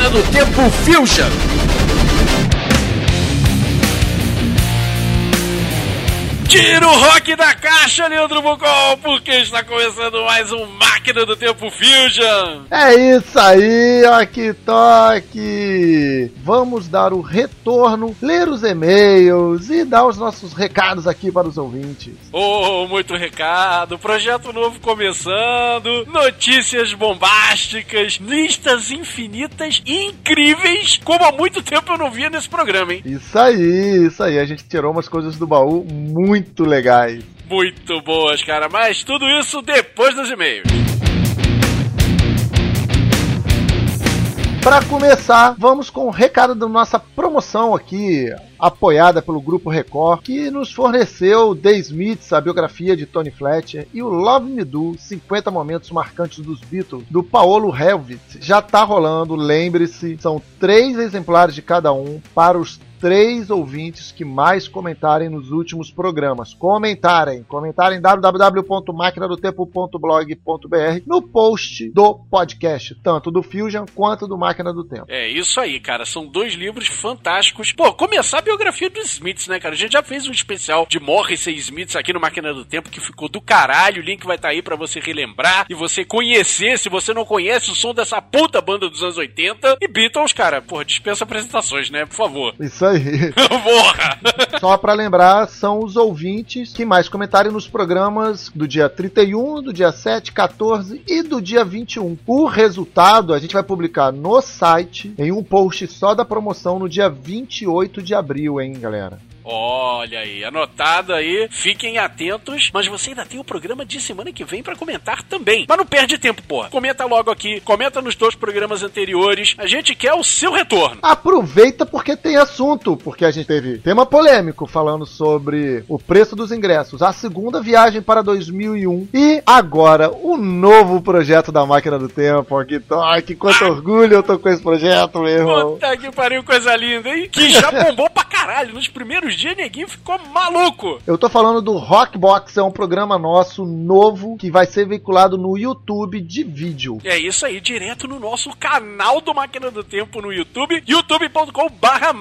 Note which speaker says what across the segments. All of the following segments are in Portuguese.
Speaker 1: Máquina do Tempo Fusion. Tira o rock da caixa, Leandro Bucol, porque está começando mais um Máquina do Tempo Fusion.
Speaker 2: É isso aí, aqui toque. Vamos dar o retorno, ler os e-mails e dar os nossos recados aqui para os ouvintes.
Speaker 1: Oh, muito recado, projeto novo começando, notícias bombásticas, listas infinitas incríveis, como há muito tempo eu não via nesse programa, hein?
Speaker 2: Isso aí, isso aí, a gente tirou umas coisas do baú muito muito legais.
Speaker 1: Muito boas, cara, mas tudo isso depois dos e-mails.
Speaker 2: Para começar, vamos com o recado da nossa promoção aqui, apoiada pelo Grupo Record, que nos forneceu The Smiths, a biografia de Tony Fletcher, e o Love Me Do, 50 momentos marcantes dos Beatles, do Paolo Helvitz. Já tá rolando, lembre-se, são três exemplares de cada um para os três ouvintes que mais comentarem nos últimos programas. Comentarem, comentarem www.maquinadotempo.blog.br no post do podcast, tanto do Fusion quanto do Máquina do Tempo.
Speaker 1: É isso aí, cara. São dois livros fantásticos. Pô, começar a biografia dos Smiths, né, cara? A gente já fez um especial de Morrissey e Smiths aqui no Máquina do Tempo que ficou do caralho. O link vai estar tá aí para você relembrar e você conhecer, se você não conhece o som dessa puta banda dos anos 80. E Beatles, cara, porra, dispensa apresentações, né? Por favor.
Speaker 2: Isso aí.
Speaker 1: Porra!
Speaker 2: Só para lembrar, são os ouvintes que mais comentarem nos programas do dia 31, do dia 7, 14 e do dia 21. O resultado a gente vai publicar no site em um post só da promoção no dia 28 de abril, hein, galera?
Speaker 1: Olha aí, anotado aí. Fiquem atentos. Mas você ainda tem o programa de semana que vem para comentar também. Mas não perde tempo, porra. Comenta logo aqui, comenta nos dois programas anteriores. A gente quer o seu retorno.
Speaker 2: Aproveita porque tem assunto, porque a gente teve tema polêmico falando sobre o preço dos ingressos, a segunda viagem para 2001 e agora o novo projeto da Máquina do Tempo. Que quanto ah. orgulho eu tô com esse projeto, meu irmão.
Speaker 1: Puta que pariu, coisa linda, hein? Que já bombou pra caralho nos primeiros dias, neguinho ficou maluco.
Speaker 2: Eu tô falando do Rockbox, é um programa nosso novo que vai ser veiculado no YouTube de vídeo.
Speaker 1: É isso aí, direto no nosso canal do Máquina do Tempo no YouTube, youtube.com/barra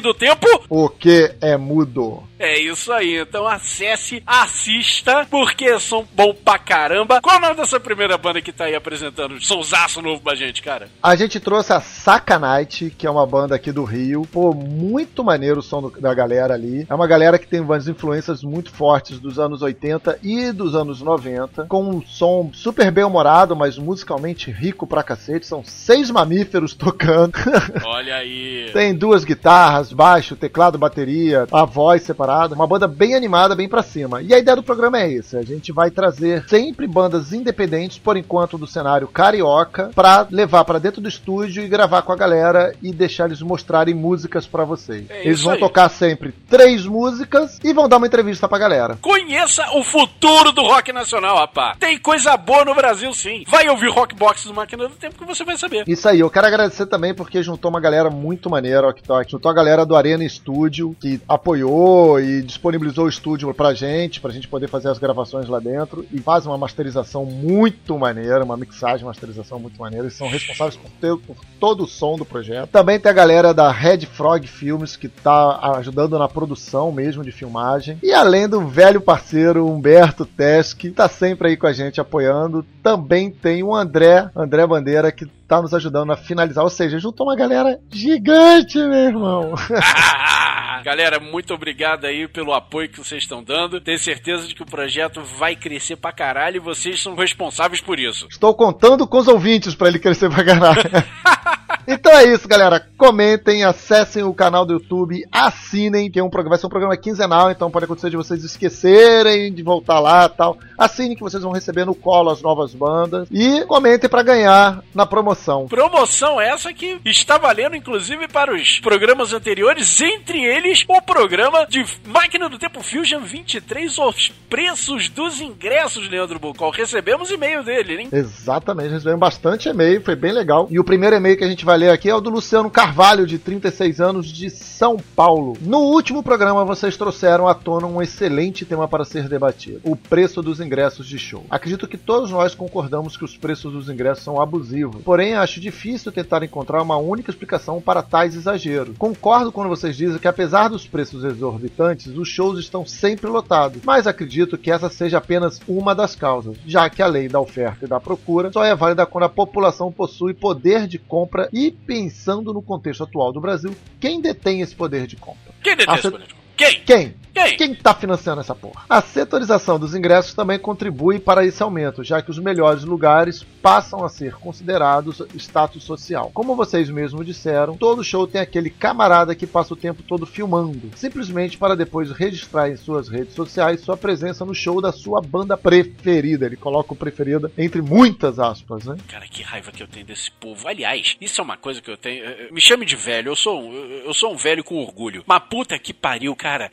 Speaker 1: do Tempo.
Speaker 2: O que é mudo?
Speaker 1: É isso aí, então acesse, assista, porque são bom pra caramba. Qual é o nome dessa primeira banda que tá aí apresentando sonsaço novo pra gente, cara?
Speaker 2: A gente trouxe a Sacanite, que é uma banda aqui do Rio. Pô, muito maneiro o som do, da galera ali. É uma galera que tem umas influências muito fortes dos anos 80 e dos anos 90, com um som super bem humorado, mas musicalmente rico pra cacete. São seis mamíferos tocando.
Speaker 1: Olha aí.
Speaker 2: tem duas guitarras, baixo, teclado, bateria, a voz separada uma banda bem animada, bem para cima. E a ideia do programa é essa: a gente vai trazer sempre bandas independentes, por enquanto, do cenário carioca, para levar para dentro do estúdio e gravar com a galera e deixar eles mostrarem músicas para vocês. É eles vão aí. tocar sempre três músicas e vão dar uma entrevista pra galera.
Speaker 1: Conheça o futuro do rock nacional, rapaz. Tem coisa boa no Brasil, sim. Vai ouvir Rockbox do Máquina do Tempo que você vai saber.
Speaker 2: Isso aí, eu quero agradecer também porque juntou uma galera muito maneira, Ok Talk. Juntou a galera do Arena Studio, que apoiou e disponibilizou o estúdio pra gente, pra gente poder fazer as gravações lá dentro e faz uma masterização muito maneira, uma mixagem, masterização muito maneira. Eles são responsáveis por, ter, por todo o som do projeto. Também tem a galera da Red Frog Filmes que tá ajudando na produção mesmo de filmagem. E além do velho parceiro Humberto Tesch, que tá sempre aí com a gente apoiando, também tem o André, André Bandeira, que tá nos ajudando a finalizar. Ou seja, juntou uma galera gigante, meu irmão.
Speaker 1: Galera, muito obrigado aí pelo apoio que vocês estão dando. Tenho certeza de que o projeto vai crescer pra caralho e vocês são responsáveis por isso.
Speaker 2: Estou contando com os ouvintes para ele crescer pra caralho. Então é isso, galera. Comentem, acessem o canal do YouTube, assinem, que é um programa, vai ser um programa quinzenal, então pode acontecer de vocês esquecerem de voltar lá tal. Assinem que vocês vão receber no colo as novas bandas. E comentem para ganhar na promoção.
Speaker 1: Promoção essa que está valendo, inclusive, para os programas anteriores, entre eles o programa de Máquina do Tempo Fusion 23, os preços dos ingressos, Leandro Bucol. Recebemos e-mail dele, hein?
Speaker 2: Exatamente, recebemos bastante e-mail, foi bem legal. E o primeiro e-mail que a gente vai ler aqui é o do Luciano Carvalho Carvalho, de 36 anos, de São Paulo. No último programa, vocês trouxeram à tona um excelente tema para ser debatido: o preço dos ingressos de show. Acredito que todos nós concordamos que os preços dos ingressos são abusivos, porém acho difícil tentar encontrar uma única explicação para tais exageros. Concordo quando vocês dizem que, apesar dos preços exorbitantes, os shows estão sempre lotados, mas acredito que essa seja apenas uma das causas, já que a lei da oferta e da procura só é válida quando a população possui poder de compra e, pensando no contexto atual do Brasil, quem detém esse poder de compra?
Speaker 1: Quem detém esse poder de compra? Quem?
Speaker 2: Quem?
Speaker 1: Quem?
Speaker 2: Quem está financiando essa porra? A setorização dos ingressos também contribui para esse aumento, já que os melhores lugares passam a ser considerados status social. Como vocês mesmos disseram, todo show tem aquele camarada que passa o tempo todo filmando, simplesmente para depois registrar em suas redes sociais sua presença no show da sua banda preferida. Ele coloca o preferida entre muitas aspas, né?
Speaker 1: Cara, que raiva que eu tenho desse povo. Aliás, isso é uma coisa que eu tenho. Me chame de velho, eu sou um, eu sou um velho com orgulho. Mas puta que pariu, cara.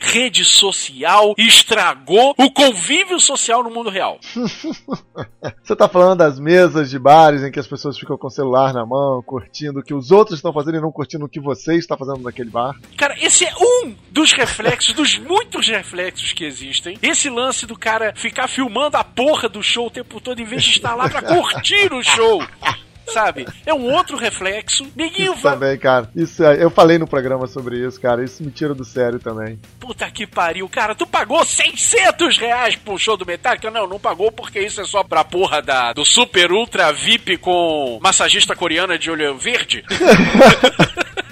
Speaker 1: Social estragou o convívio social no mundo real.
Speaker 2: Você tá falando das mesas de bares em que as pessoas ficam com o celular na mão, curtindo o que os outros estão fazendo e não curtindo o que você está fazendo naquele bar?
Speaker 1: Cara, esse é um dos reflexos, dos muitos reflexos que existem. Esse lance do cara ficar filmando a porra do show o tempo todo em vez de estar lá pra curtir o show sabe? É um outro reflexo. Ninguém
Speaker 2: isso vai... também, cara. Isso é... eu falei no programa sobre isso, cara. Isso me tira do sério também.
Speaker 1: Puta que pariu, cara. Tu pagou 600 reais pro show do Metallica? Não, não pagou porque isso é só pra porra da, do Super Ultra VIP com massagista coreana de olho verde.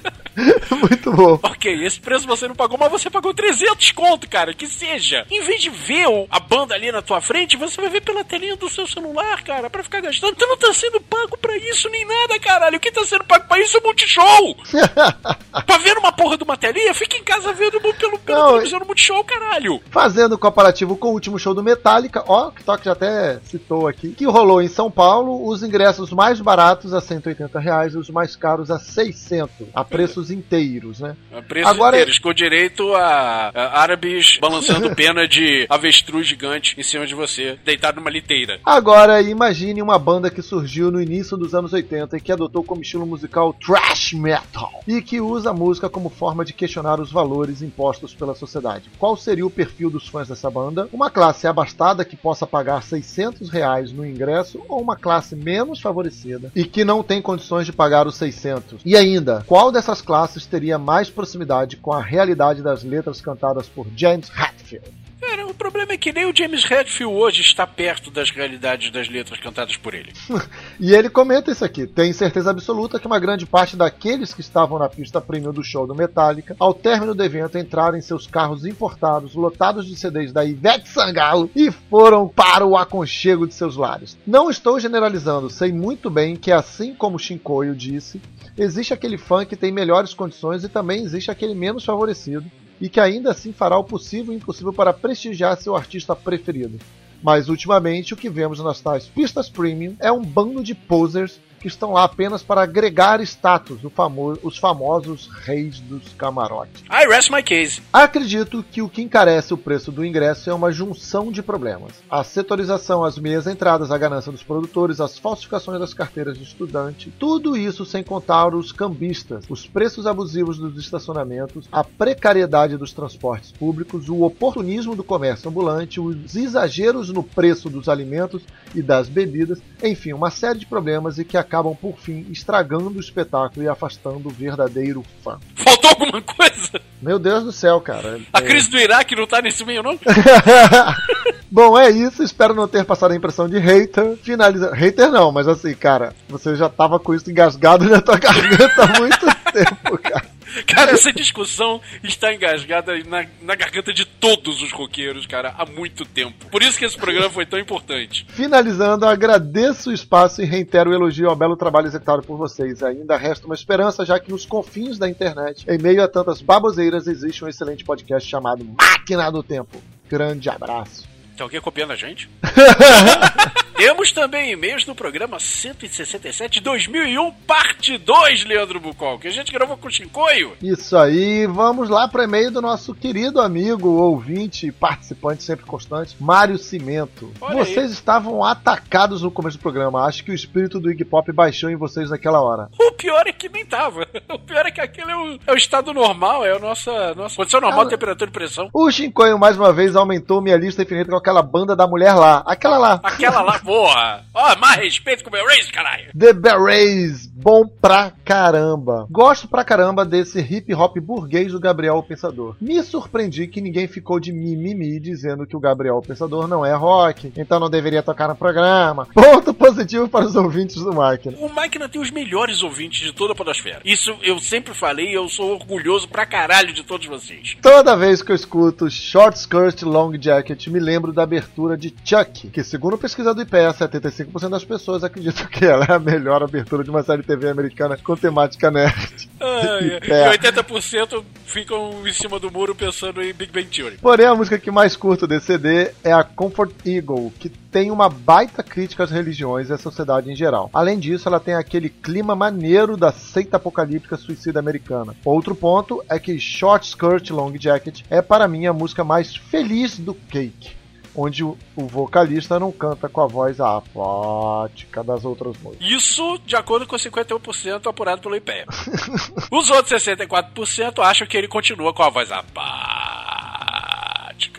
Speaker 2: Muito bom.
Speaker 1: Ok, esse preço você não pagou, mas você pagou 300 conto, cara, que seja. Em vez de ver a banda ali na tua frente, você vai ver pela telinha do seu celular, cara, para ficar gastando. Tu não tá sendo pago pra isso nem nada, caralho. O que tá sendo pago pra isso é o Multishow. pra ver uma porra de uma telinha, fica em casa vendo pelo, pelo não, televisão no Multishow, caralho.
Speaker 2: Fazendo comparativo com o último show do Metallica, ó, que Toque já até citou aqui, que rolou em São Paulo, os ingressos mais baratos a 180 reais e os mais caros a 600, a preços inteiros, né?
Speaker 1: Preços Agora... inteiros, com direito a, a árabes balançando pena de avestruz gigante em cima de você, deitado numa liteira.
Speaker 2: Agora, imagine uma banda que surgiu no início dos anos 80 e que adotou como estilo musical thrash metal e que usa a música como forma de questionar os valores impostos pela sociedade. Qual seria o perfil dos fãs dessa banda? Uma classe abastada que possa pagar 600 reais no ingresso ou uma classe menos favorecida e que não tem condições de pagar os 600? E ainda, qual dessas classes teria mais proximidade com a realidade das letras cantadas por James Hetfield.
Speaker 1: Cara, o problema é que nem o James Hetfield hoje está perto das realidades das letras cantadas por ele.
Speaker 2: e ele comenta isso aqui: tem certeza absoluta que uma grande parte daqueles que estavam na pista premium do show do Metallica, ao término do evento, entraram em seus carros importados, lotados de CDs da Ivete Sangalo, e foram para o aconchego de seus lares. Não estou generalizando, sei muito bem que, assim como Shinkoio disse, existe aquele fã que tem melhores condições e também existe aquele menos favorecido e que ainda assim fará o possível e impossível para prestigiar seu artista preferido. Mas ultimamente o que vemos nas tais pistas premium é um bando de posers que estão lá apenas para agregar status, famo os famosos reis dos camarotes.
Speaker 1: I rest my case.
Speaker 2: Acredito que o que encarece o preço do ingresso é uma junção de problemas. A setorização, as meias entradas, a ganância dos produtores, as falsificações das carteiras de estudante, tudo isso sem contar os cambistas, os preços abusivos dos estacionamentos, a precariedade dos transportes públicos, o oportunismo do comércio ambulante, os exageros no preço dos alimentos e das bebidas, enfim, uma série de problemas e que acabam por fim estragando o espetáculo e afastando o verdadeiro fã.
Speaker 1: Faltou alguma coisa?
Speaker 2: Meu Deus do céu, cara.
Speaker 1: A é... crise do Iraque não tá nesse meio, não?
Speaker 2: Bom, é isso. Espero não ter passado a impressão de hater. Finaliza. Hater não, mas assim, cara, você já tava com isso engasgado na tua garganta há muito tempo, cara.
Speaker 1: Cara, essa discussão está engasgada na, na garganta de todos os roqueiros, cara, há muito tempo. Por isso que esse programa foi tão importante.
Speaker 2: Finalizando, agradeço o espaço e reitero o elogio ao belo trabalho executado por vocês. Ainda resta uma esperança, já que nos confins da internet, em meio a tantas baboseiras, existe um excelente podcast chamado Máquina do Tempo. Grande abraço.
Speaker 1: Tem alguém copiando a gente? Temos também e-mails do programa 167 2001, parte 2, Leandro Bucol, que a gente gravou com o Chincoio.
Speaker 2: Isso aí, vamos lá para e-mail do nosso querido amigo, ouvinte, participante sempre constante, Mário Cimento.
Speaker 1: Olha
Speaker 2: vocês
Speaker 1: aí.
Speaker 2: estavam atacados no começo do programa. Acho que o espírito do Iggy Pop baixou em vocês naquela hora.
Speaker 1: O pior é que nem tava. O pior é que aquele é o, é o estado normal, é a nossa, nossa condição normal, temperatura e pressão.
Speaker 2: O Shinkoio mais uma vez aumentou minha lista infinita com aquela banda da mulher lá. Aquela lá.
Speaker 1: Aquela lá, porra. Ó, mais respeito com o meu race, caralho.
Speaker 2: The Berets, bom pra caramba. Gosto pra caramba desse hip hop burguês do Gabriel o Pensador. Me surpreendi que ninguém ficou de mimimi dizendo que o Gabriel o Pensador não é rock, então não deveria tocar no programa. Ponto positivo para os ouvintes do Máquina.
Speaker 1: O Máquina tem os melhores ouvintes de toda a podosfera. Isso eu sempre falei e eu sou orgulhoso pra caralho de todos vocês.
Speaker 2: Toda vez que eu escuto Short Skirt Long Jacket, me lembro da abertura de Chuck, que segundo pesquisa do IPEA, 75% das pessoas acreditam que ela é a melhor abertura de uma série TV americana com temática nerd.
Speaker 1: Ai,
Speaker 2: É.
Speaker 1: e 80% ficam em cima do muro pensando em Big Bang Theory.
Speaker 2: Porém, a música que mais curto desse CD é a Comfort Eagle, que tem uma baita crítica às religiões e à sociedade em geral. Além disso, ela tem aquele clima maneiro da seita apocalíptica suicida americana. Outro ponto é que Short Skirt Long Jacket é para mim a música mais feliz do Cake. Onde o vocalista não canta com a voz apática das outras músicas.
Speaker 1: Isso de acordo com 51% apurado pelo IPEA. Os outros 64% acham que ele continua com a voz apática.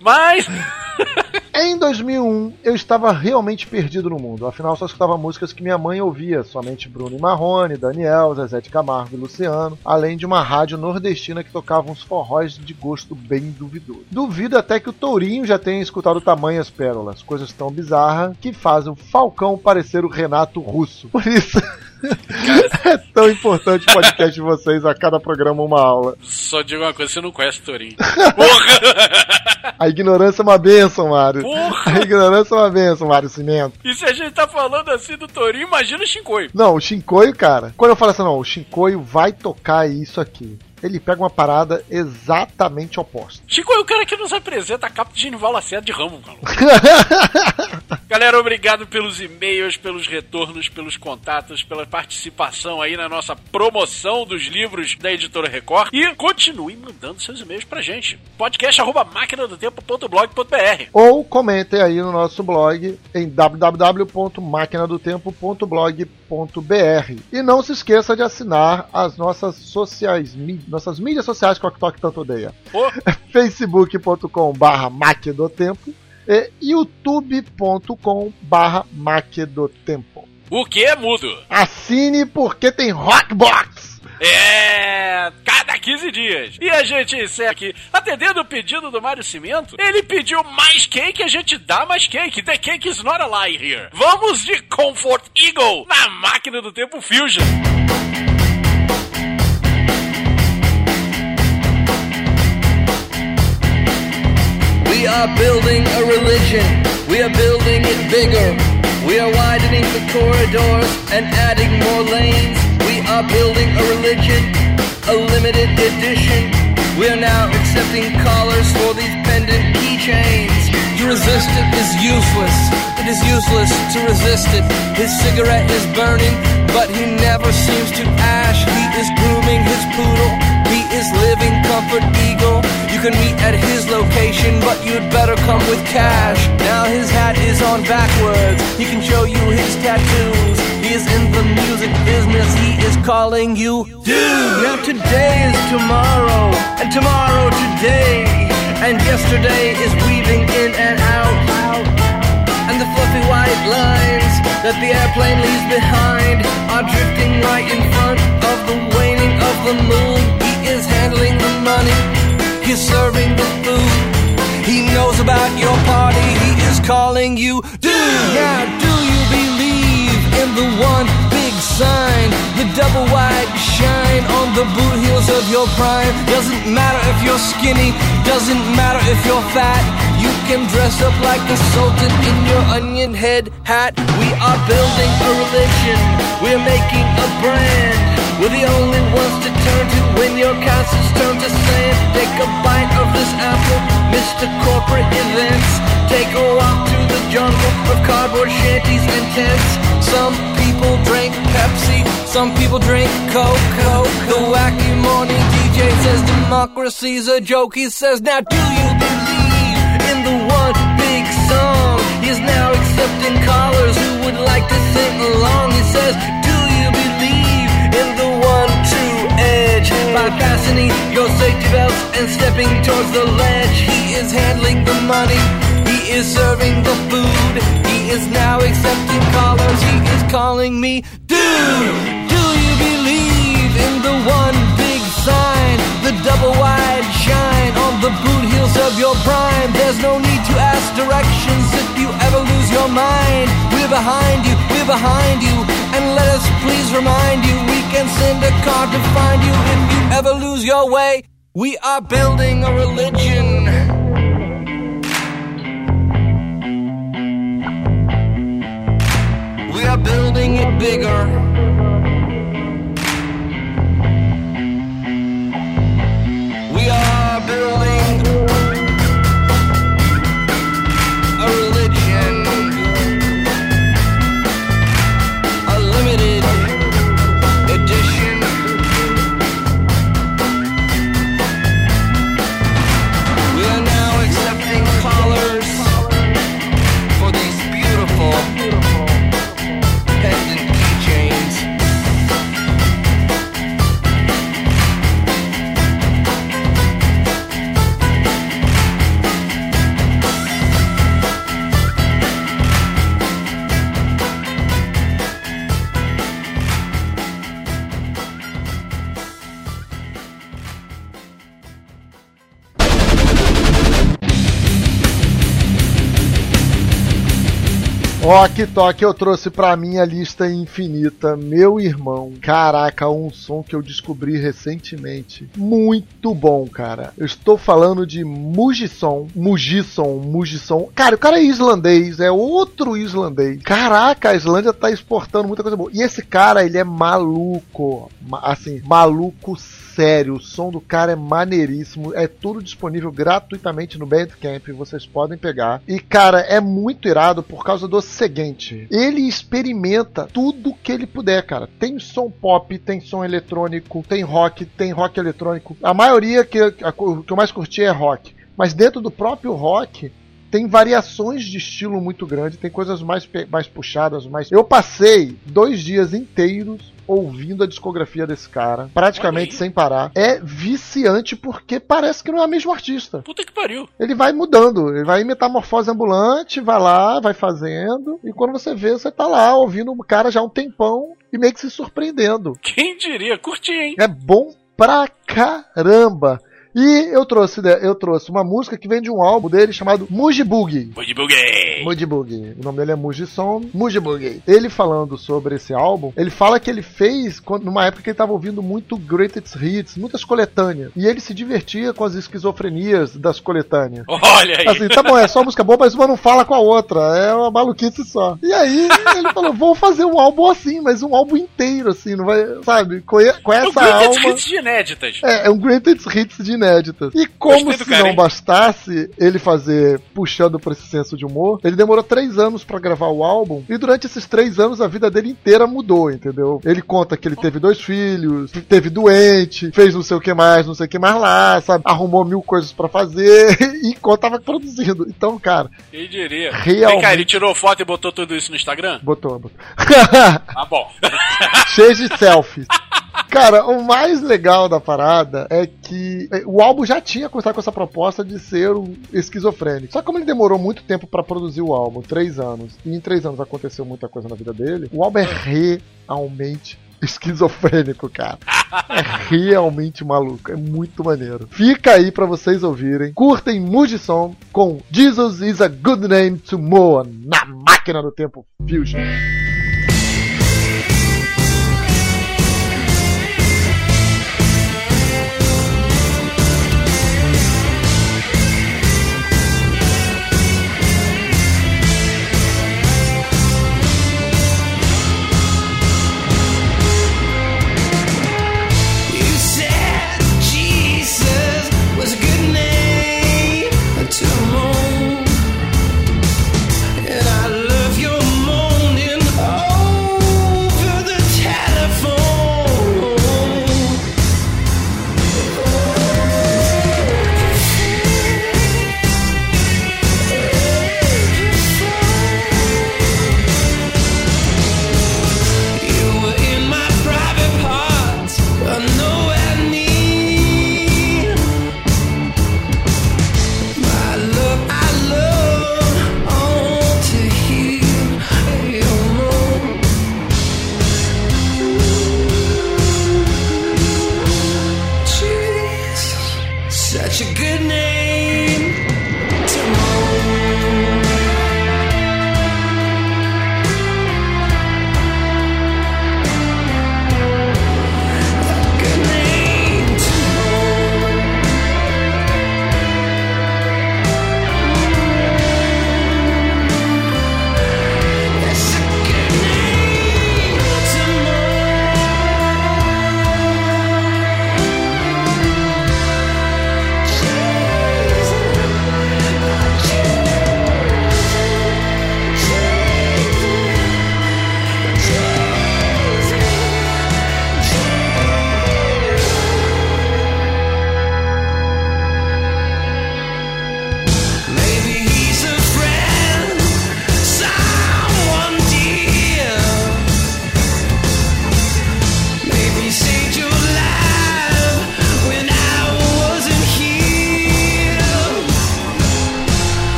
Speaker 1: Mas.
Speaker 2: Em 2001, eu estava realmente perdido no mundo. Afinal, só escutava músicas que minha mãe ouvia, somente Bruno e Marrone, Daniel, Zezé de Camargo e Luciano, além de uma rádio nordestina que tocava uns forróis de gosto bem duvidoso. Duvido até que o Tourinho já tenha escutado tamanhas pérolas, coisas tão bizarras que fazem o Falcão parecer o Renato Russo. Por isso. é tão importante o podcast de vocês a cada programa uma aula.
Speaker 1: Só digo uma coisa, você não conhece o Torinho. Porra!
Speaker 2: A ignorância é uma benção, Mário.
Speaker 1: Porra!
Speaker 2: A ignorância é uma benção, Mário Cimento.
Speaker 1: E se a gente tá falando assim do Torinho, imagina o Shinkoio.
Speaker 2: Não, o Shinkoio, cara. Quando eu falo assim, não, o Shinkoio vai tocar isso aqui. Ele pega uma parada exatamente oposta.
Speaker 1: Shinkoio é o cara que nos apresenta a capa de Genival Lacerda de Ramo. Galera, obrigado pelos e-mails, pelos retornos, pelos contatos, pela participação aí na nossa promoção dos livros da Editora Record. E continue mandando seus e-mails pra gente. Podcast arroba máquinadotempo.blog.br
Speaker 2: Ou comentem aí no nosso blog em www.maquinadotempo.blog.br. E não se esqueça de assinar as nossas sociais, mí- nossas mídias sociais que o Tok tanto odeia.
Speaker 1: Ô,
Speaker 2: facebook.com barra Maquedotempo e youtube.com barra Maquedotempo.
Speaker 1: o que é mudo?
Speaker 2: Assine porque tem Rockbox!
Speaker 1: É. Cada 15 dias. E a gente encerra aqui. Atendendo o pedido do Mário Cimento, ele pediu mais cake, a gente dá mais cake. The cake is not a lie here. Vamos de Comfort Eagle na máquina do tempo Fusion.
Speaker 3: Are building a religion. We are building it bigger. We are widening the corridors and adding more lanes. We are building a religion, a limited edition. We are now accepting callers for these pendant keychains. To resist it is useless. It is useless to resist it. His cigarette is burning, but he never seems to ash. He is grooming his poodle. He is living comfort eagle. Can meet at his location, but you'd better come with cash. Now his hat is on backwards. He can show you his tattoos. He is in the music business. He is calling you dude. Now today is tomorrow, and tomorrow today, and yesterday is weaving in and out. And the fluffy white lines that the airplane leaves behind are drifting right in front of the waning of the moon. He is handling the money, he's serving the food. He knows about your party, he is calling you dude. Now, do you believe in the one big sign, the double wide shine on the boot heels of your prime? Doesn't matter if you're skinny, doesn't matter if you're fat. You can dress up like a sultan in your onion head hat. We are building a religion. We're making a brand. We're the only ones to turn to when your castles turn to sand. Take a bite of this apple, Mr. Corporate Events. Take a walk to the jungle of cardboard shanties and tents. Some people drink Pepsi, some people drink. Coke. The wacky morning DJ says democracy's a joke. He says, Now do you believe in the one big song? He's now accepting callers who would like to sing along. He says, By fastening your safety belts and stepping towards the ledge, he is handling the money. He is serving the food. He is now accepting callers. He is calling me, dude. Do you believe in the one big sign, the double wide shine on the boot heels of your prime? There's no need to ask directions if you ever lose your mind. We're behind you, we're behind you, and let us please remind you we can send a car to find you if you ever lose your way. We are building a religion. We are building it bigger.
Speaker 2: Que toque eu trouxe pra minha lista infinita, meu irmão. Caraca, um som que eu descobri recentemente. Muito bom, cara. Eu estou falando de Mugisson, Mugisson, Mugisson. Cara, o cara é islandês, é outro islandês. Caraca, a Islândia tá exportando muita coisa boa. E esse cara, ele é maluco. Ma- Assim, maluco sério, o som do cara é maneiríssimo, é tudo disponível gratuitamente no Bandcamp, vocês podem pegar. E cara, é muito irado por causa do seguinte, ele experimenta tudo que ele puder, cara. Tem som pop, tem som eletrônico, tem rock, tem rock eletrônico. A maioria que, a- que eu mais curti é rock, mas dentro do próprio rock tem variações de estilo muito grande, tem coisas mais, mais puxadas, mais. Eu passei dois dias inteiros ouvindo a discografia desse cara, praticamente sem parar. É viciante porque parece que não é o mesmo artista.
Speaker 1: Puta que pariu.
Speaker 2: Ele vai mudando, ele vai em metamorfose ambulante, vai lá, vai fazendo, e quando você vê, você tá lá ouvindo o cara já há um tempão e meio que se surpreendendo.
Speaker 1: Quem diria? Curti, hein?
Speaker 2: É bom pra caramba. E eu trouxe, né, eu trouxe uma música que vem de um álbum dele chamado Mujiboogie.
Speaker 1: Bugibuguei.
Speaker 2: Mujiboogie. O nome dele é Mujisson Mujiboogie. Ele falando sobre esse álbum, ele fala que ele fez quando- numa época que ele estava ouvindo muito Greatest Hits, muitas coletâneas. E ele se divertia com as esquizofrenias das coletâneas.
Speaker 1: Olha aí.
Speaker 2: Assim, tá bom, é só música boa, mas uma não fala com a outra. É uma maluquice só. E aí ele falou: vou fazer um álbum assim, mas um álbum inteiro, assim, não vai. Sabe? Com, com
Speaker 1: É
Speaker 2: essa
Speaker 1: Greatest
Speaker 2: alma.
Speaker 1: Hits de inéditas.
Speaker 2: É, é um greatest hits de inéditas. E como se
Speaker 1: cara,
Speaker 2: não
Speaker 1: hein?
Speaker 2: bastasse ele fazer puxando pra esse senso de humor, ele demorou três anos pra gravar o álbum e durante esses três anos a vida dele inteira mudou, entendeu? Ele conta que ele teve dois filhos, teve doente, fez não sei o que mais, não sei o que mais lá, sabe? Arrumou mil coisas pra fazer e enquanto tava produzindo. Então, cara,
Speaker 1: Quem diria?
Speaker 2: Realmente.
Speaker 1: Vem cá, ele tirou foto e botou tudo isso no Instagram?
Speaker 2: botou, botou.
Speaker 1: Tá bom.
Speaker 2: cheio de selfies. Cara, o mais legal da parada é que é, o álbum já tinha começado com essa proposta de ser um esquizofrênico. Só que como ele demorou muito tempo pra produzir o álbum, três anos, e em três anos aconteceu muita coisa na vida dele, o álbum é realmente esquizofrênico, cara. É realmente maluco, é muito maneiro. Fica aí pra vocês ouvirem. Curtem Mujisom com Jesus is a Good Name to Moa na máquina do tempo Fusion.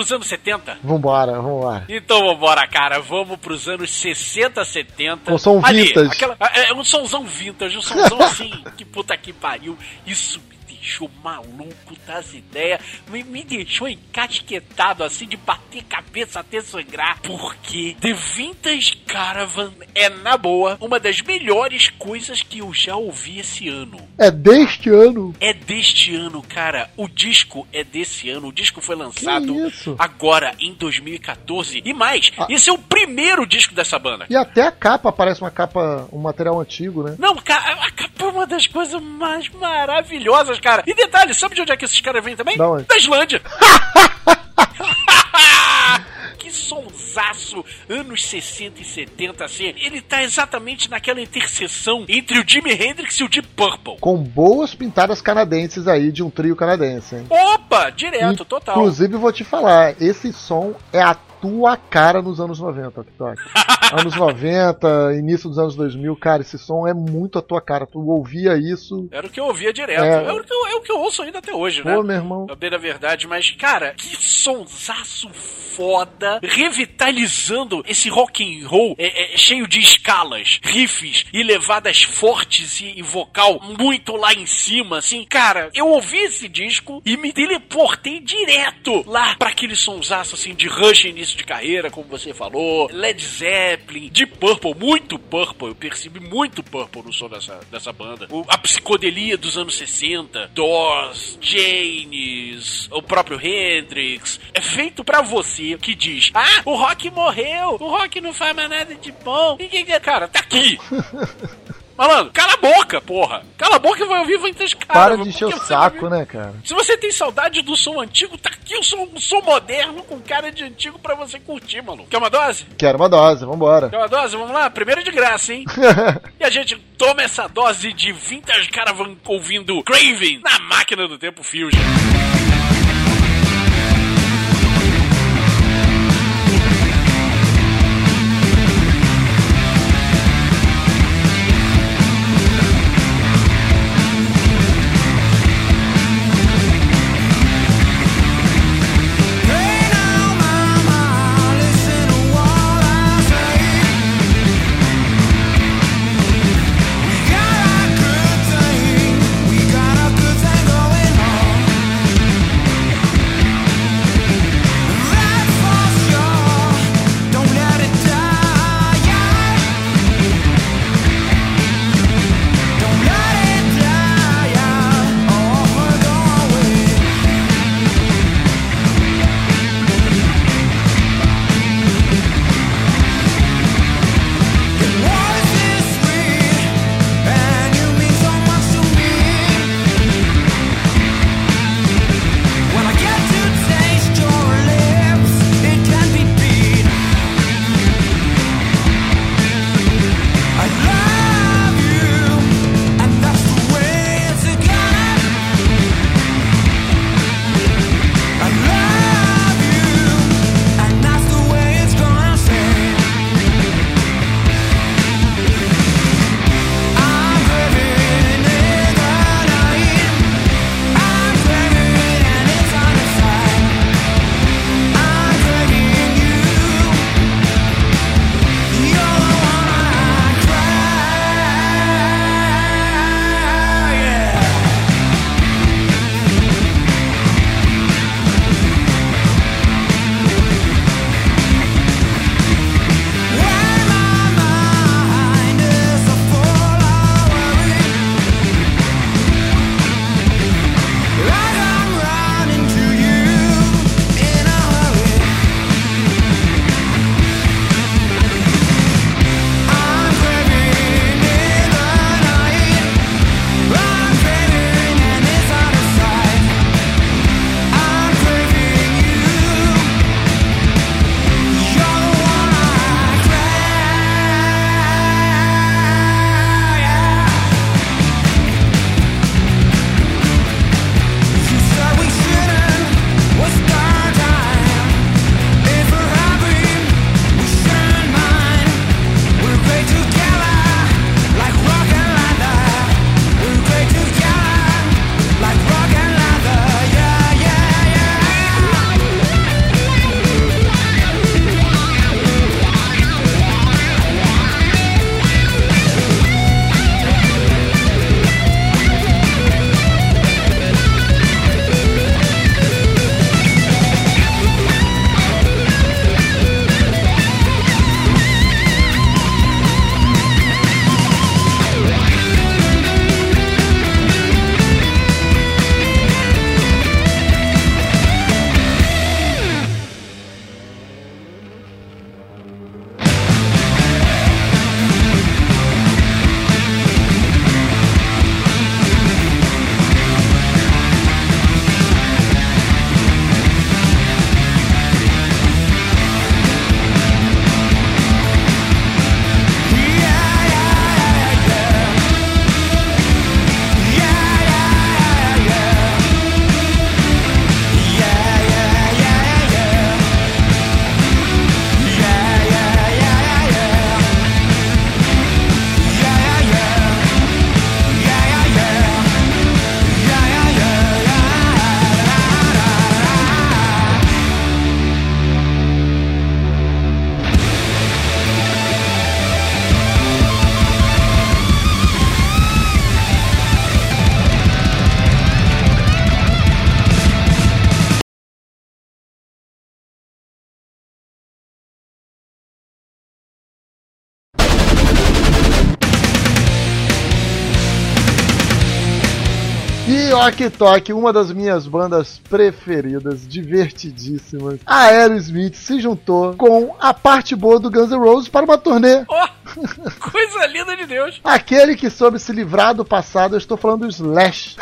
Speaker 1: Pros anos 70?
Speaker 2: Vambora, vambora.
Speaker 1: Então vambora, cara. Vamos pros anos 60, 70.
Speaker 2: Com som
Speaker 1: Ali,
Speaker 2: vintage.
Speaker 1: aquela- é um somzão vintage, um somzão assim, que puta que pariu. Isso me deixou maluco das ideias. Me, me deixou encasquetado assim de bater cabeça até sangrar. Porque The Vintage Caravan é, na boa, uma das melhores coisas que eu já ouvi esse ano.
Speaker 2: É deste ano.
Speaker 1: É deste ano, cara. O disco é desse ano. O disco foi lançado agora, em 2014. E mais,
Speaker 2: Ah.
Speaker 1: esse é o primeiro disco dessa banda.
Speaker 2: E até a capa parece uma capa, um material antigo, né?
Speaker 1: Não, cara, a capa é uma das coisas mais maravilhosas, cara. E detalhe, sabe de onde é que esses caras vêm também?
Speaker 2: Da onde?
Speaker 1: Da Islândia. que sonsaço, anos 60 e 70, assim. Ele tá exatamente naquela interseção entre o Jimi Hendrix e o Deep Purple.
Speaker 2: Com boas pintadas canadenses aí de um trio canadense, hein?
Speaker 1: Opa, direto, total.
Speaker 2: Inclusive, vou te falar, esse som é a tua cara nos anos 90, TikTok. anos 90, início dos anos 2000, cara, esse som é muito a tua cara. Tu ouvia isso,
Speaker 1: Era o que eu ouvia direto.
Speaker 2: É.
Speaker 1: É, o, que eu, é o que eu ouço ainda até hoje, né?
Speaker 2: pô, meu irmão.
Speaker 1: É bem da verdade, mas, cara, que sonsaço foda, revitalizando esse rock and roll é, é, cheio de escalas, riffs e levadas fortes e, e vocal muito lá em cima, assim. Cara, eu ouvi esse disco e me teleportei direto lá pra aquele sonsaço, assim, de Rush início de carreira, como você falou, Led Zeppelin, de Purple, muito Purple, eu percebi muito Purple no som dessa, dessa banda. O- a psicodelia dos anos 60, Doors, Janis, o próprio Hendrix, é feito pra você que diz: Ah, o rock morreu, o rock não faz mais nada de bom. Cara, tá aqui. Malandro, cala a boca, porra. Cala a boca e vai ouvir Vintage
Speaker 2: Para
Speaker 1: Caravan.
Speaker 2: de encher o saco, né, cara?
Speaker 1: Se você tem saudade do som antigo, tá aqui o som, o som moderno com cara de antigo pra você curtir, maluco. Quer uma dose?
Speaker 2: Quero uma dose, vambora.
Speaker 1: Quer uma dose? Vamos lá? Primeiro de graça, hein? e a gente toma essa dose de Vintage Caravan ouvindo Craven na máquina do tempo Fusion.
Speaker 2: E Ok Tok, uma das minhas bandas preferidas, divertidíssimas, a Aerosmith se juntou com a parte boa do Guns N' Roses para uma turnê.
Speaker 1: Ó, coisa linda de Deus.
Speaker 2: Aquele que soube se livrar do passado, eu estou falando do Slash.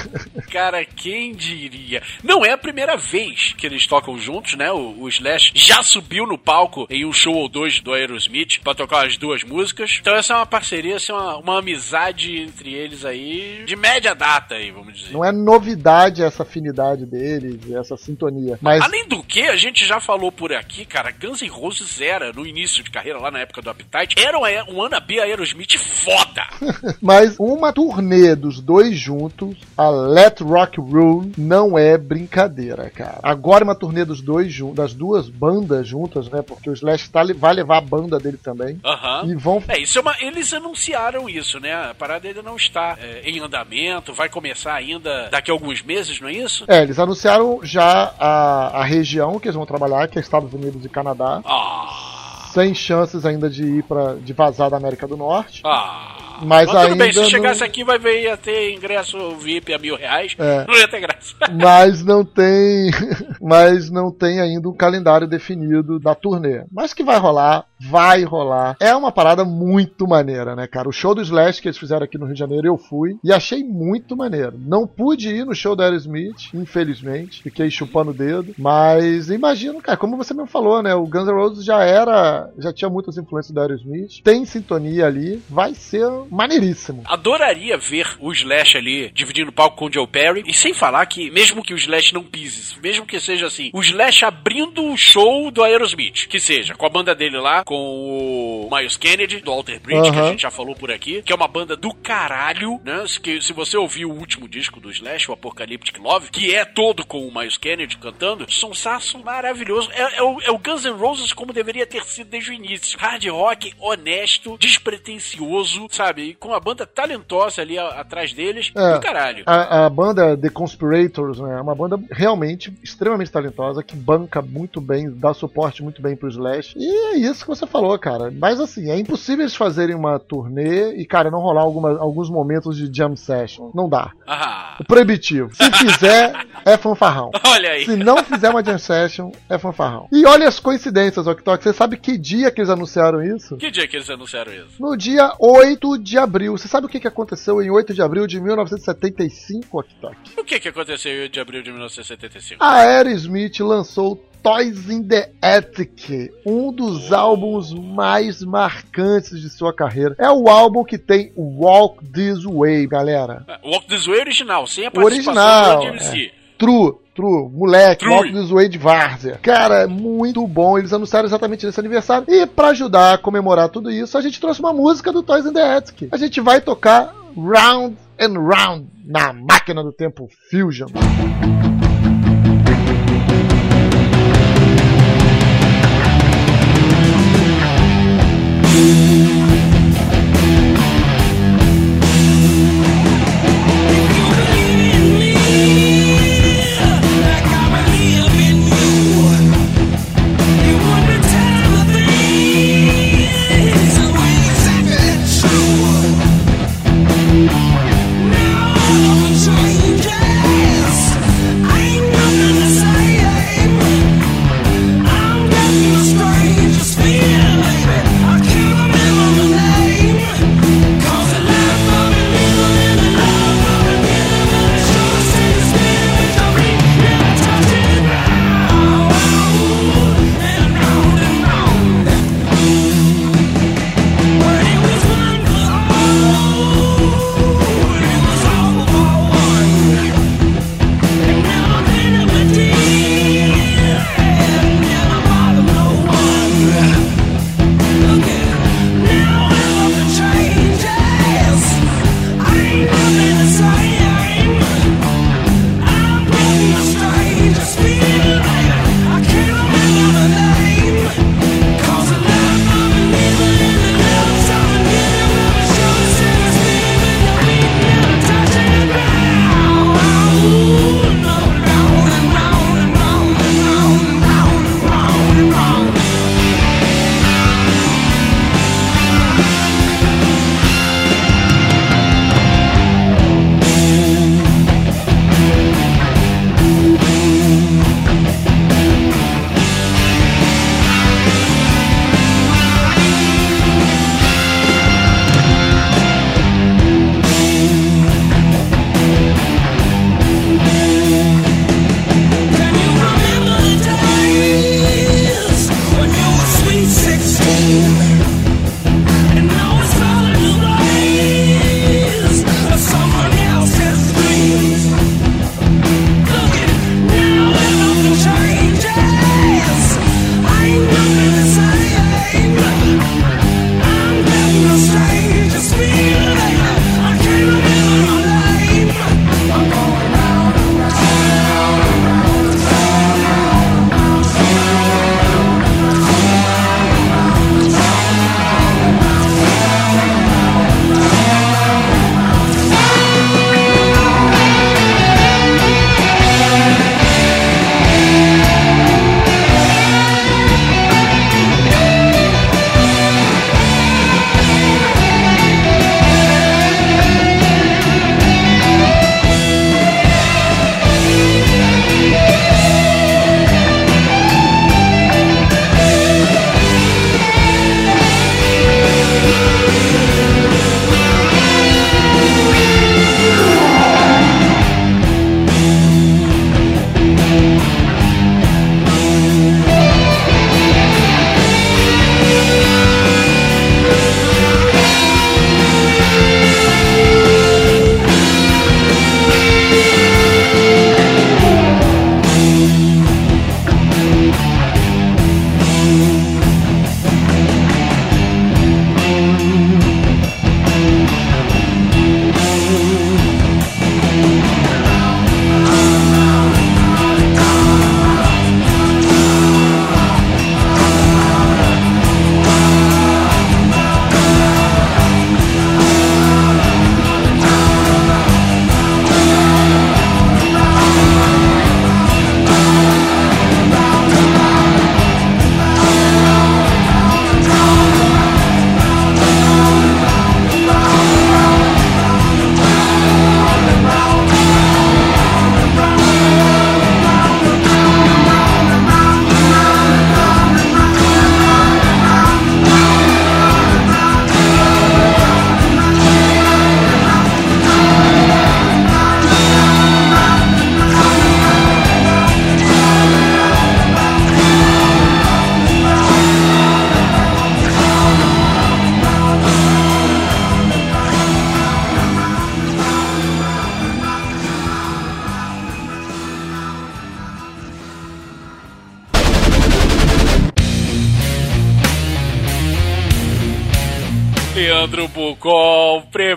Speaker 1: Cara, quem diria? Não é a primeira vez que eles tocam juntos, né? O, o Slash já subiu no palco em um show ou dois do Aerosmith pra tocar as duas músicas. Então essa é uma parceria, essa é uma, uma amizade entre eles aí de média data aí, vamos dizer.
Speaker 2: Não é novidade essa afinidade deles, essa sintonia. Mas
Speaker 1: Além do que, a gente já falou por aqui, cara, Guns N' Roses era, no início de carreira, lá na época do Appetite, era um, um wannabe Aerosmith foda.
Speaker 2: Mas uma turnê dos dois juntos, a Let Rock Rule, não é brincadeira, cara. Agora uma turnê dos dois jun- das duas bandas juntas, né? Porque o Slash tá, vai levar a banda dele também.
Speaker 1: Aham.
Speaker 2: E vão.
Speaker 1: É, isso é uma, eles anunciaram isso, né? A parada ainda não está é, em andamento, vai começar ainda daqui a alguns meses, não é isso?
Speaker 2: É, eles anunciaram já a, a região que eles vão trabalhar, que é Estados Unidos e Canadá.
Speaker 1: Ah,
Speaker 2: Sem chances ainda de ir para de vazar da América do Norte.
Speaker 1: ah.
Speaker 2: Mas
Speaker 1: tudo bem,
Speaker 2: ainda
Speaker 1: se chegasse
Speaker 2: não-
Speaker 1: aqui vai ver, ia ter ingresso VIP a mil reais,
Speaker 2: É.
Speaker 1: não ia ter graça.
Speaker 2: mas não tem mas não tem ainda um calendário definido da turnê. Mas que vai rolar, vai rolar. É uma parada muito maneira, né, cara? O show do Slash que eles fizeram aqui no Rio de Janeiro eu fui e achei muito maneiro. Não pude ir no show da Aerosmith, infelizmente, fiquei chupando o dedo, mas imagino, cara, como você mesmo falou, né, o Guns N' Roses já era, já tinha muitas influências da Aerosmith, tem sintonia ali, vai ser maneiríssimo.
Speaker 1: Adoraria ver o Slash ali dividindo o palco com o Joe Perry. E sem falar que, mesmo que o Slash não pise, mesmo que seja assim, o Slash abrindo o show do Aerosmith, que seja com a banda dele lá, com o Miles Kennedy, do Alter Bridge, que a gente já falou por aqui, que é uma banda do caralho, né? Se, que, se você ouvir o último disco do Slash, o Apocalyptic Love, que é todo com o Miles Kennedy cantando, sonsaço maravilhoso. É, é o, é o Guns N' Roses como deveria ter sido desde o início. Hard rock, honesto, despretensioso, sabe? E com uma banda talentosa ali a- atrás deles,
Speaker 2: É.
Speaker 1: do caralho.
Speaker 2: A, a banda The Conspirators né, é uma banda realmente extremamente talentosa, que banca muito bem, dá suporte muito bem pro Slash. E é isso você falou, cara. Mas assim, é impossível eles fazerem uma turnê e, cara, não rolar alguma- alguns momentos de jam session. Não dá.
Speaker 1: Ah,
Speaker 2: É proibitivo. Se fizer, é fanfarrão.
Speaker 1: olha aí.
Speaker 2: Se não fizer uma jam session, é fanfarrão. E olha as coincidências, Oktok. Você sabe que dia que eles anunciaram isso?
Speaker 1: Que dia que eles anunciaram isso?
Speaker 2: No dia 8 de abril. Você sabe o que que aconteceu em 8 de abril de 1975, Oktok?
Speaker 1: O que que aconteceu de abril de 1975?
Speaker 2: A Aerosmith lançou Toys in the Attic, um dos álbuns mais marcantes de sua carreira. É o álbum que tem Walk This Way, galera.
Speaker 1: Ah, Walk This Way original, sem a participação
Speaker 2: original,
Speaker 1: do MC.
Speaker 2: True, true, moleque,
Speaker 1: True.
Speaker 2: Walk This Way de Várzea. Cara, é muito bom. Eles anunciaram exatamente nesse aniversário. E pra ajudar a comemorar tudo isso, a gente trouxe uma música do Toys in the Attic. A gente vai tocar Round and Round na máquina do tempo Fusion.
Speaker 4: I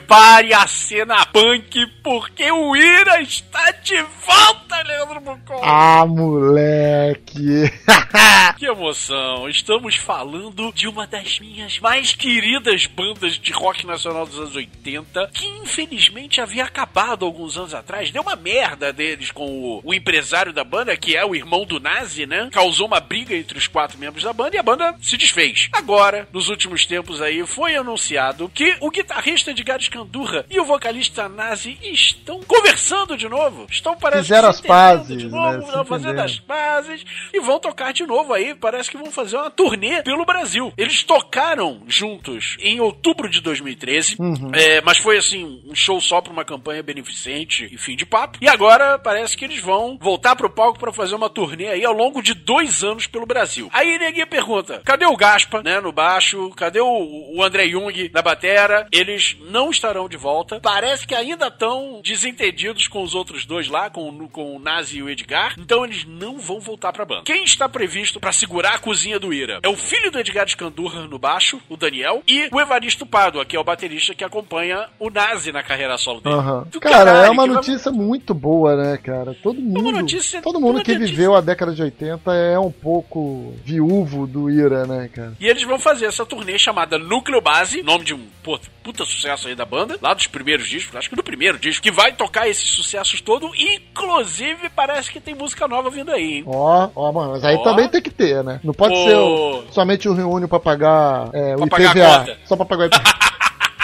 Speaker 1: prepare a cena punk, porque o Ira está de volta, Leandro Bucol.
Speaker 2: Ah, moleque!
Speaker 1: Que emoção! Estamos falando de uma das minhas mais queridas bandas de rock nacional dos anos 80, que infelizmente havia acabado alguns anos atrás. Deu uma merda deles com o, o empresário da banda, que é o irmão do Nazi, né? Causou uma briga entre os quatro membros da banda e a banda se desfez. Agora, nos últimos tempos aí, foi anunciado que o guitarrista Edgar Escandurra e o vocalista Nazi estão conversando de novo. Estão parece
Speaker 2: Fizeram as pazes,
Speaker 1: de novo,
Speaker 2: né?
Speaker 1: Estão fazendo as bases e vão tocar de novo aí. Parece que vão fazer uma turnê pelo Brasil. Eles tocaram juntos em outubro de 2013,
Speaker 2: Uhum.
Speaker 1: é, mas foi assim, um show só pra uma campanha beneficente e fim de papo. E agora parece que eles vão voltar pro palco pra fazer uma turnê aí ao longo de dois anos pelo Brasil. Aí ninguém pergunta: cadê o Gaspa, né, no baixo? Cadê o, o André Jung na batera? Eles não estarão de volta. Parece que ainda estão desentendidos com os outros dois lá, com, o- com o Nazi e o Edgar. Então eles não vão voltar pra banda. Quem está previsto pra segurar a cozinha do Ira é o filho do Edgar Escandurra no baixo, o Daniel, e o Evaristo Pádua, que é o baterista que acompanha o Nazi na carreira solo dele. Do
Speaker 2: Cara,
Speaker 1: caralho,
Speaker 2: é uma
Speaker 1: que vai-
Speaker 2: notícia muito boa, né, cara? Todo mundo,
Speaker 1: notícia-
Speaker 2: todo mundo
Speaker 1: uma
Speaker 2: que
Speaker 1: notícia-
Speaker 2: viveu a década de 80 é um pouco viúvo do Ira, né, cara?
Speaker 1: E eles vão fazer essa turnê chamada Núcleo Base, nome de um pô, puta sucesso aí da banda, lá dos primeiros discos, acho que do primeiro disco, que vai tocar esses sucessos todos. Inclusive, parece que tem música nova vindo aí?
Speaker 2: Ó, ó, mano, mas aí
Speaker 1: Ó.
Speaker 2: também tem que ter, né? Não pode ser o- somente o reúne pra pagar é, o
Speaker 1: Pra pagar a
Speaker 2: IPVA.
Speaker 1: conta.
Speaker 2: Só pra pagar o IPVA.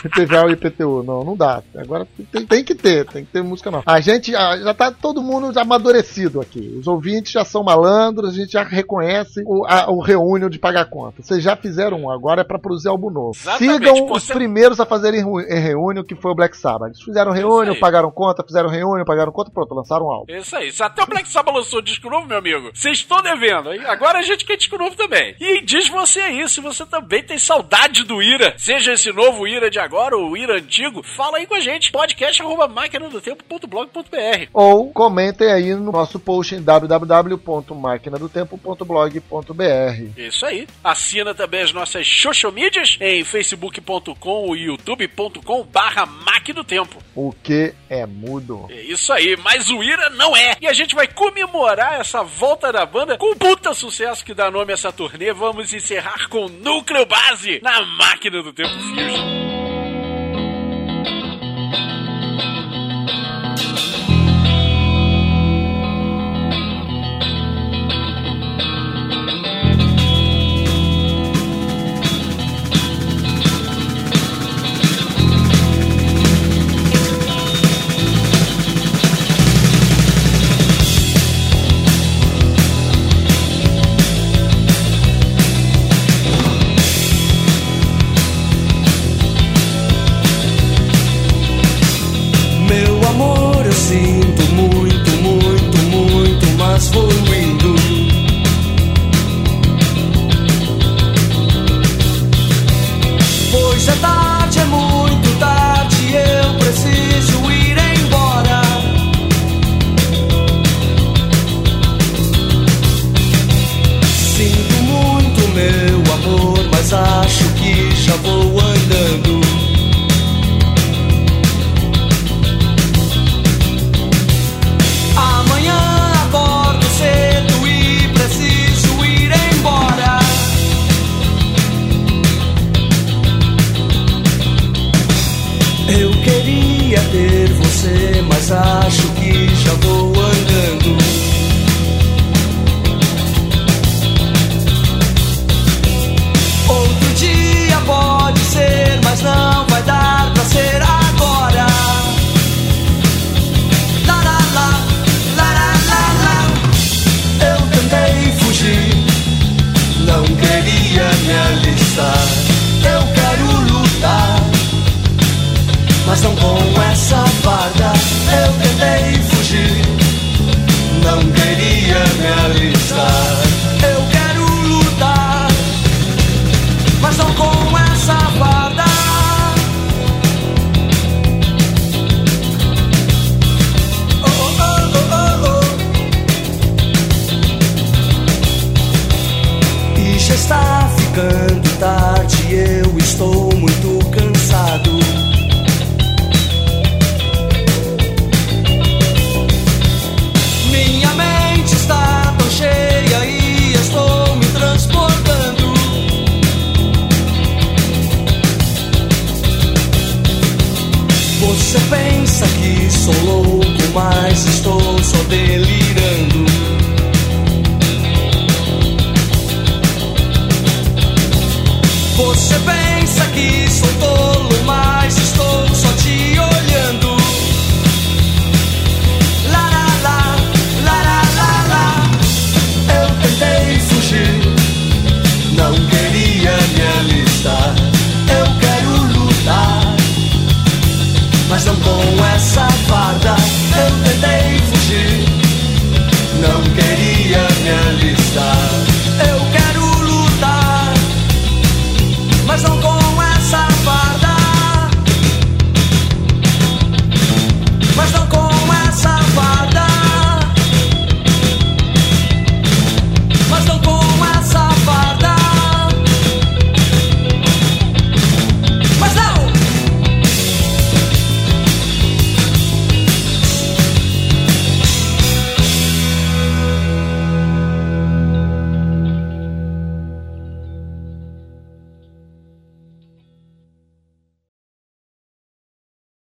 Speaker 2: IPVA e IPTU. Não, não dá. Agora tem, tem que ter, tem que ter música nova. A gente ah, já tá todo mundo já amadurecido aqui. Os ouvintes já são malandros, a gente já reconhece o, a- o reúne de pagar conta. Vocês já fizeram um, agora é pra produzir álbum novo.
Speaker 1: Exatamente,
Speaker 2: Sigam os
Speaker 1: você-
Speaker 2: primeiros a fazerem em reúne, que foi o Black Sabbath. Eles fizeram reúne, pagaram conta, fizeram reúne, pagaram conta, pronto, lançaram um álbum.
Speaker 1: É Isso aí. Se até o Black Sabbath lançou disco novo, meu amigo, vocês estão devendo. hein? Agora a gente quer disco novo também. E diz você aí, se você também tem saudade do Ira, seja esse novo Ira de agora ou o Ira antigo, fala aí com a gente. Podcast arroba máquinadotempo.blog.br.
Speaker 2: Ou comentem aí no nosso post em www.maquinadotempo.blog.br.
Speaker 1: Isso aí. Assina também as nossas social medias em facebook.com e youtube.com barra do Tempo.
Speaker 2: O que é mudo?
Speaker 1: É isso aí, mas o Ira não é. E a gente vai comemorar essa volta da banda com um puta sucesso que dá nome a essa turnê. Vamos encerrar com Núcleo Base na Máquina do Tempo Fusion.